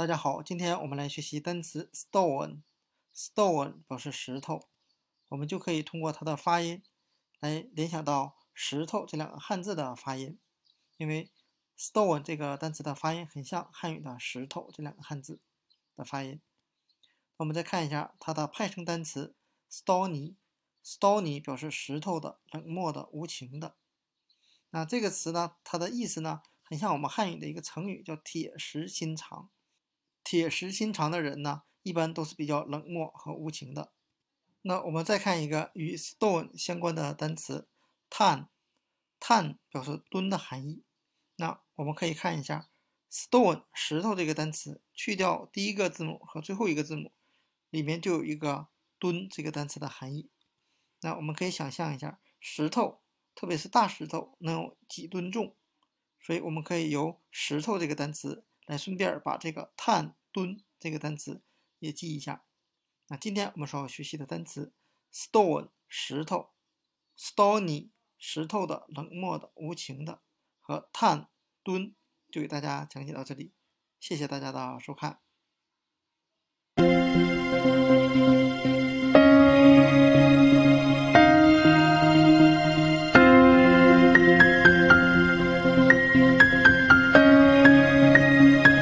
大家好，今天我们来学习单词 stone。stone 表示石头，我们就可以通过它的发音来联想到石头这两个汉字的发音，因为 stone 这个单词的发音很像汉语的石头这两个汉字的发音。我们再看一下它的派生单词 stony。stony 表示石头的、冷漠的、无情的。那这个词呢，它的意思呢，很像我们汉语的一个成语，叫铁石心肠。铁石心肠的人呢，一般都是比较冷漠和无情的。那我们再看一个与 stone 相关的单词，tan，tan 表示吨的含义。那我们可以看一下 stone 石头这个单词，去掉第一个字母和最后一个字母，里面就有一个吨这个单词的含义。那我们可以想象一下，石头，特别是大石头，能有几吨重，所以我们可以由石头这个单词。来，顺便把这个碳吨这个单词也记一下。那今天我们所要学习的单词 stone 石头，stony 石头的、冷漠的、无情的，和碳吨就给大家讲解到这里。谢谢大家的收看。